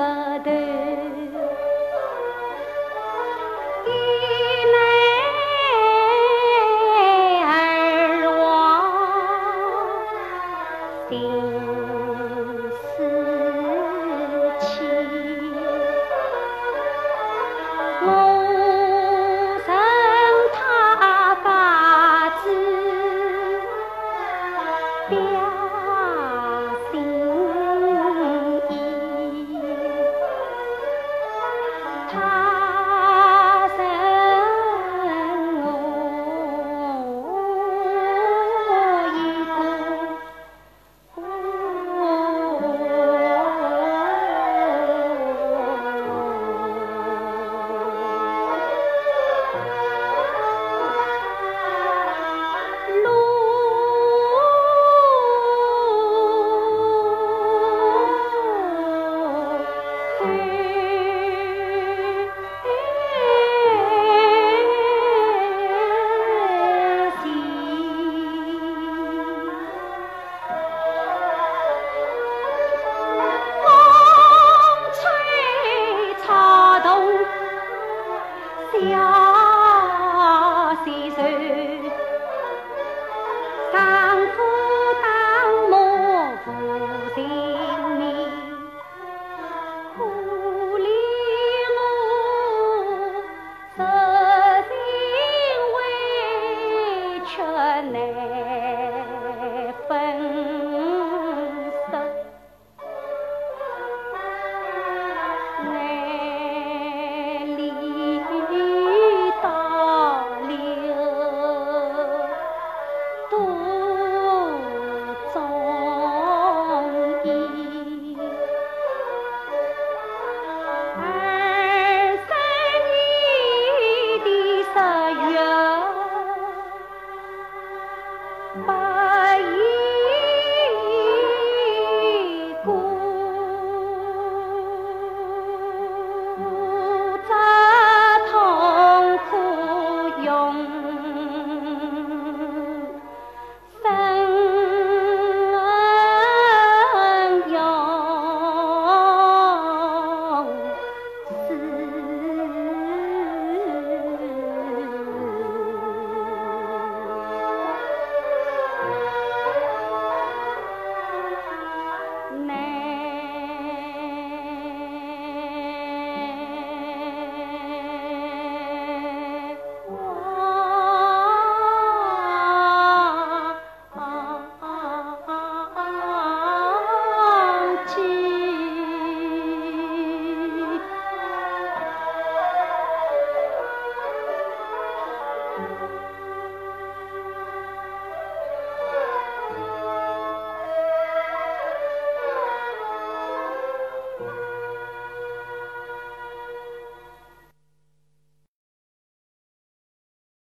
காவாது